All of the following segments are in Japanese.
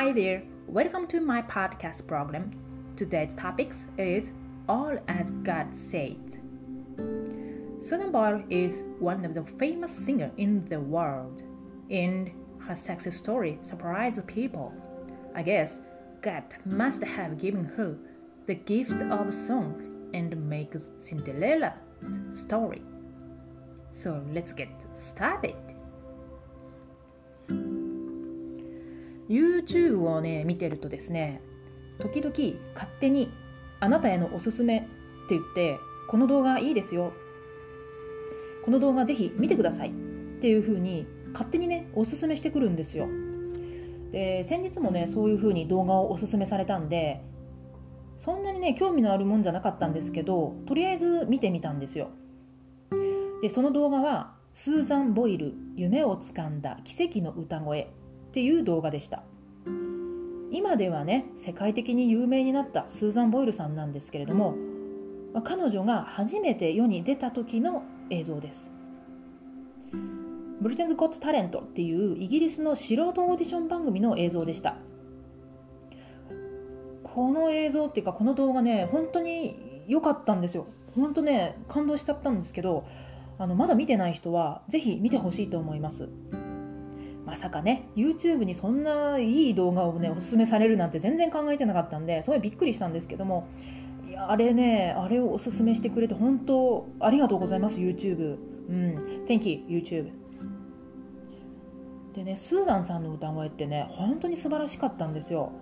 Hi there, welcome to my podcast program. Today's topic is All as God Said. Susan Boyle is one of the famous singers in the world, and her success story surprised people. I guess God must have given her the gift of song and make Cinderella story. So let's get started. YouTube をね見てるとですね時々勝手にあなたへのおすすめって言ってこの動画いいですよ。この動画ぜひ見てください。っていう風に勝手にねおすすめしてくるんですよ。で先日もねそういう風に動画をおすすめされたんでそんなにね興味のあるもんじゃなかったんですけどとりあえず見てみたんですよ。でその動画はスーザン・ボイル「夢をつかんだ奇跡の歌声」っていう動画でした。今ではね世界的に有名になったスーザン・ボイルさんなんですけれども彼女が初めて世に出た時の映像です。ブリテンズ・ゴッツ・タレントっていうイギリスの素人オーディション番組の映像でした。この映像っていうかこの動画ね本当に良かったんですよ。本当ね感動しちゃったんですけどあのまだ見てない人はぜひ見てほしいと思います。まさかね YouTube にそんないい動画をねおすすめされるなんて全然考えてなかったんですごいびっくりしたんですけどもいやあれねあれをおすすめしてくれて本当ありがとうございます YouTube うん。Thank you YouTube でねスーザンさんの歌声ってね本当に素晴らしかったんですよ。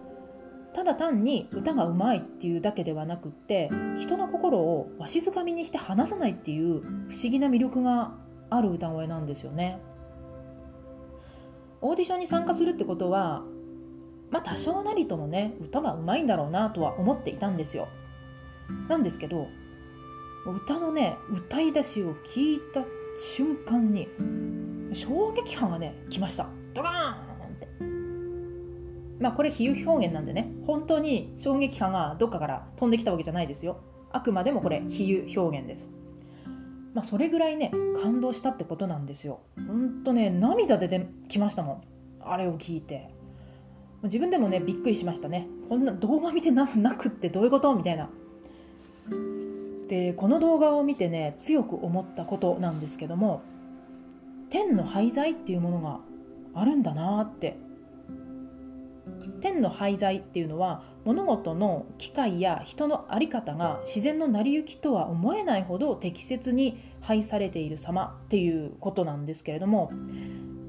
ただ単に歌がうまいっていうだけではなくって人の心をわしづかみにして離さないっていう不思議な魅力がある歌声なんですよねオーディションに参加するってことはまあ多少なりともね歌がうまいんだろうなとは思っていたんですよ。なんですけど歌のね歌い出しを聞いた瞬間に衝撃波がね来ました。ドカーンって。まあこれ比喩表現なんでね本当に衝撃波がどっかから飛んできたわけじゃないですよ。あくまでもこれ比喩表現です。まあ、それぐらいね感動したってことなんですよ。ほんとね涙出てきましたもん。あれを聞いて。自分でもねびっくりしましたね。こんな動画見てなくってどういうこと？みたいな。でこの動画を見てね強く思ったことなんですけども天の廃材っていうものがあるんだなって天の廃材っていうのは物事の機械や人の在り方が自然の成り行きとは思えないほど適切に配されている様っていうことなんですけれども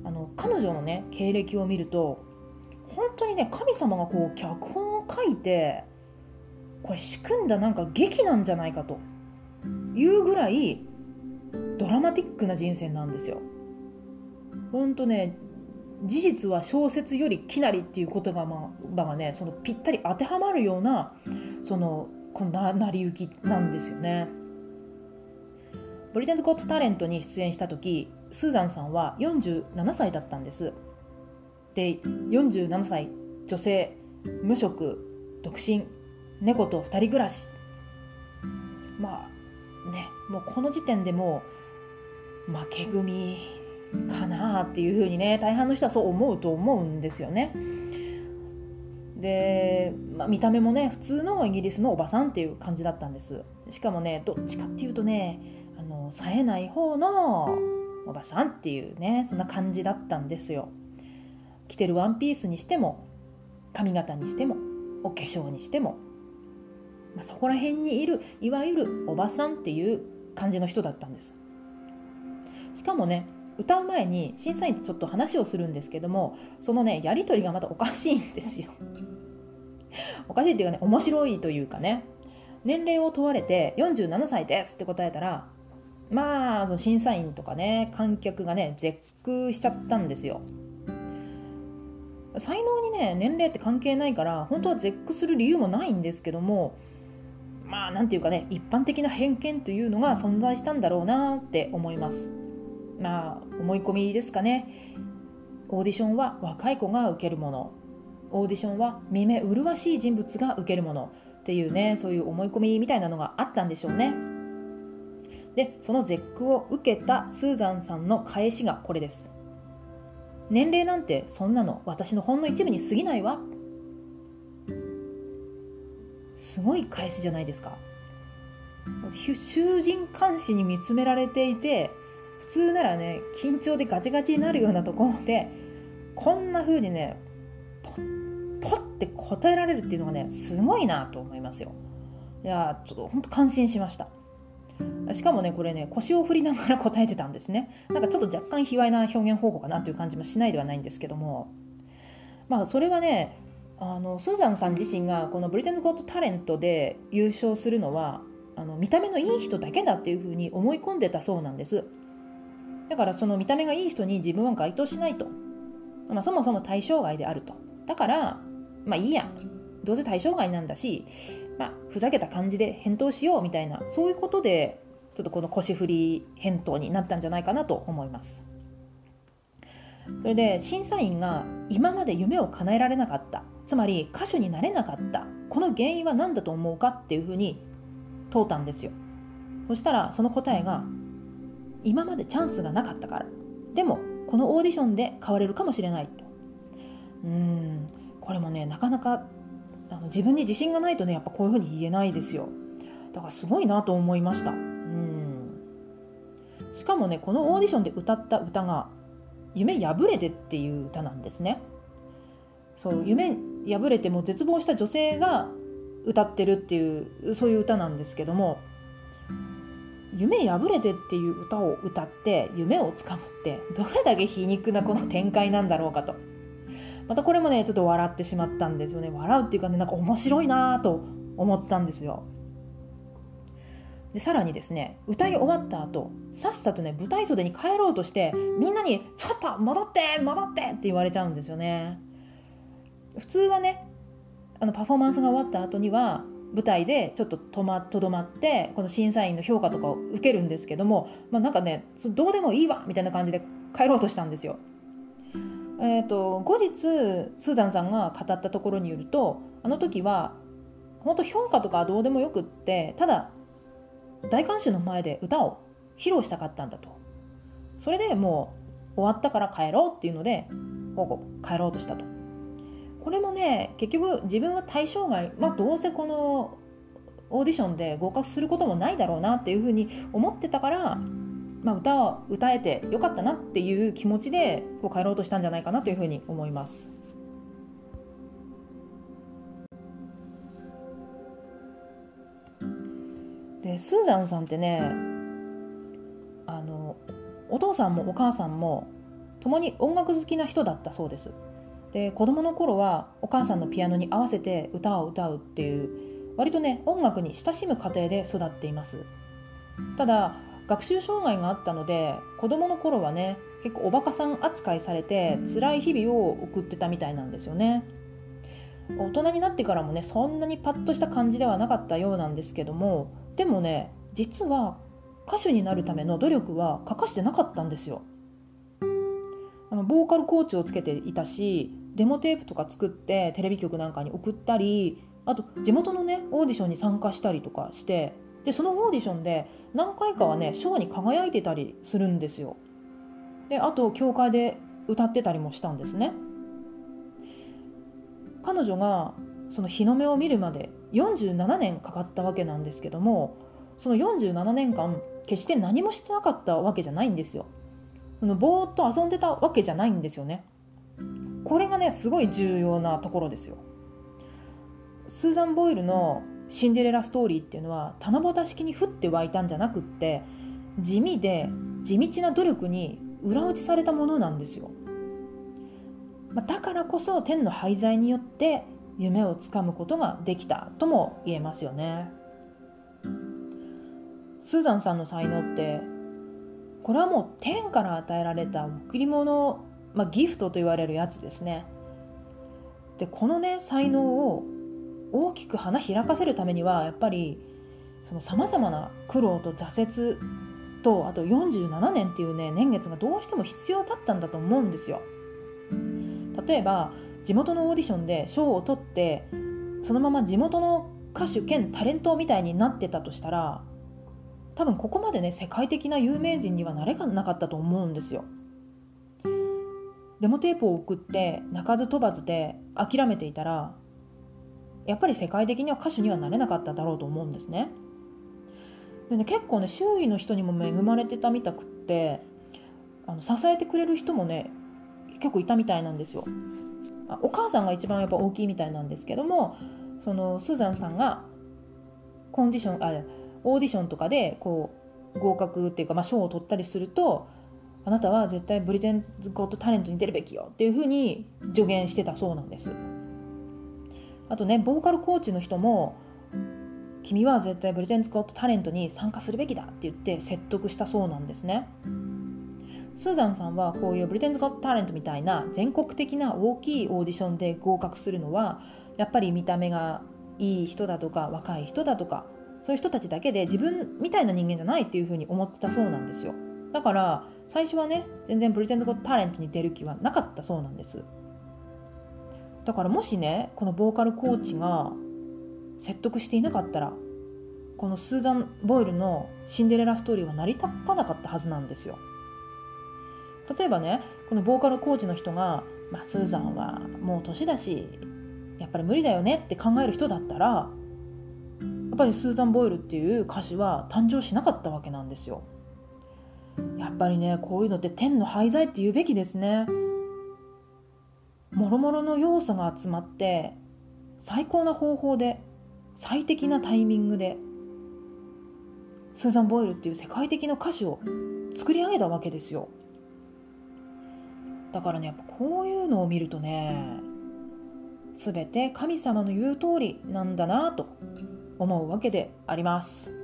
あの彼女のね経歴を見ると本当にね神様がこう脚本を書いてこれ仕組んだなんか劇なんじゃないかというぐらいドラマティックな人生なんですよ。本当ね事実は小説よりきなりっていう言葉がねそのぴったり当てはまるようなそのこんな成り行きなんですよね。ブリテンズ・ゴッツ・タレントに出演した時スーザンさんは47歳だったんです。で47歳女性無職独身猫と2人暮らしまあねもうこの時点でもう負け組かなっていうふうにね大半の人はそう思うと思うんですよね。で、まあ、見た目もね普通のイギリスのおばさんっていう感じだったんです。しかもねどっちかっていうとねあの冴えない方のおばさんっていうねそんな感じだったんですよ。着てるワンピースにしても髪型にしてもお化粧にしても、まあ、そこら辺にいるいわゆるおばさんっていう感じの人だったんです。しかもね歌う前に審査員とちょっと話をするんですけどもそのねやり取りがまたおかしいんですよ。おかしいっていうかね面白いというかね。年齢を問われて47歳ですって答えたらまあその審査員とかね観客がね絶句しちゃったんですよ。才能にね年齢って関係ないから本当は絶句する理由もないんですけどもまあなんていうかね一般的な偏見というのが存在したんだろうなって思います。まあ思い込みですかね。オーディションは若い子が受けるもの。オーディションは見目麗しい人物が受けるものっていうねそういう思い込みみたいなのがあったんでしょうね。でその絶句を受けたスーザンさんの返しがこれです。年齢なんてそんなの私のほんの一部に過ぎないわ。すごい返しじゃないですか。囚人監視に見つめられていて通ならね緊張でガチガチになるようなところでこんな風にねポッポッて答えられるっていうのがねすごいなと思いますよ。いやちょっと本当感心しました。しかもねこれね腰を振りながら答えてたんですね。なんかちょっと若干卑猥な表現方法かなという感じもしないではないんですけども。まあそれはねあのスーザンさん自身がこのブリテンズ・ゴット・タレントで優勝するのはあの見た目のいい人だけだっていうふうに思い込んでたそうなんです。だからその見た目がいい人に自分は該当しないと、まあ、そもそも対象外であると。だからまあいいやどうせ対象外なんだし、まあ、ふざけた感じで返答しようみたいなそういうことでちょっとこの腰振り返答になったんじゃないかなと思います。それで審査員が今まで夢を叶えられなかった。つまり歌手になれなかった。この原因は何だと思うかっていうふうに問うたんですよ。そしたらその答えが今までチャンスがなかったから。でもこのオーディションで変われるかもしれないと。うんこれもねなかなかあの自分に自信がないとねやっぱこういうふうに言えないですよ。だからすごいなと思いました。うん。しかもねこのオーディションで歌った歌が「夢破れて」っていう歌なんですね。そう夢破れても絶望した女性が歌ってるっていうそういう歌なんですけども「夢破れて」っていう歌を歌って夢をつかむってどれだけ皮肉なこの展開なんだろうかと。またこれもねちょっと笑ってしまったんですよね。笑うっていうかねなんか面白いなと思ったんですよ。でさらにですね歌い終わった後さっさとね舞台袖に帰ろうとしてみんなに「ちょっと戻って戻って!」って言われちゃうんですよね。普通はねあのパフォーマンスが終わった後には舞台でちょっととまとどまってこの審査員の評価とかを受けるんですけども、まあ、なんかねどうでもいいわみたいな感じで帰ろうとしたんですよ。えーと、後日スーザンさんが語ったところによるとあの時は本当評価とかはどうでもよくってただ大観衆の前で歌を披露したかったんだとそれでもう終わったから帰ろうっていうので帰ろうとしたとこれもね結局自分は対象外、まあ、どうせこのオーディションで合格することもないだろうなっていうふうに思ってたから、まあ、歌を歌えてよかったなっていう気持ちでこう帰ろうとしたんじゃないかなというふうに思います。でスーザンさんってねあのお父さんもお母さんも共に音楽好きな人だったそうです。で子供の頃はお母さんのピアノに合わせて歌を歌うっていう割とね音楽に親しむ家庭で育っています。ただ学習障害があったので子供の頃はね結構おバカさん扱いされて辛い日々を送ってたみたいなんですよね。大人になってからもねそんなにパッとした感じではなかったようなんですけどもでもね実は歌手になるための努力は欠かしてなかったんですよ。あのボーカルコーチをつけていたしデモテープとか作ってテレビ局なんかに送ったりあと地元のねオーディションに参加したりとかしてでそのオーディションで何回かはね賞に輝いてたりするんですよ。であと教会で歌ってたりもしたんですね。彼女がその日の目を見るまで47年かかったわけなんですけどもその47年間決して何もしてなかったわけじゃないんですよ。そのぼーっと遊んでたわけじゃないんですよね。これがねすごい重要なところですよ。スーザン・ボイルのシンデレラストーリーっていうのは七夕式に降って湧いたんじゃなくって地味で地道な努力に裏打ちされたものなんですよ、まあ、だからこそ天の廃材によって夢をつかむことができたとも言えますよね。スーザンさんの才能ってこれはもう天から与えられた贈り物、まあ、ギフトと言われるやつですね。でこのね才能を大きく花開かせるためにはやっぱりさまざまな苦労と挫折とあと47年っていうね年月がどうしても必要だったんだと思うんですよ。例えば地元のオーディションで賞を取ってそのまま地元の歌手兼タレントみたいになってたとしたら多分ここまでね世界的な有名人にはなれがなかったと思うんですよ。デモテープを送って鳴かず飛ばずで諦めていたらやっぱり世界的には歌手にはなれなかっただろうと思うんですね。でね結構ね周囲の人にも恵まれてたみたくってあの支えてくれる人もね結構いたみたいなんですよ。お母さんが一番やっぱ大きいみたいなんですけどもそのスーザンさんがコンディションあオーディションとかでこう合格っていうか、まあ、賞を取ったりするとあなたは絶対ブリテンズ・ゴット・タレントに出るべきよっていうふうに助言してたそうなんです。あとねボーカルコーチの人も君は絶対ブリテンズ・ゴット・タレントに参加するべきだって言って説得したそうなんですね。スーザンさんはこういうブリテンズ・ゴット・タレントみたいな全国的な大きいオーディションで合格するのはやっぱり見た目がいい人だとか若い人だとかそういう人たちだけで自分みたいな人間じゃないっていうふうに思ってたそうなんですよ。だから最初はね全然ブリテンズ・ゴッ・タレントに出る気はなかったそうなんです。だからもしねこのボーカルコーチが説得していなかったらこのスーザン・ボイルのシンデレラストーリーは成り立たなかったはずなんですよ。例えばねこのボーカルコーチの人が、まあ、スーザンはもう年だしやっぱり無理だよねって考える人だったらやっぱりスーザン・ボイルっていう歌詞は誕生しなかったわけなんですよ。やっぱりねこういうのって天の廃材って言うべきですね。もろもろの要素が集まって最高な方法で最適なタイミングでスーザン・ボイルっていう世界的な歌手を作り上げたわけですよ。だからねやっぱこういうのを見るとね全て神様の言う通りなんだなと思うわけであります。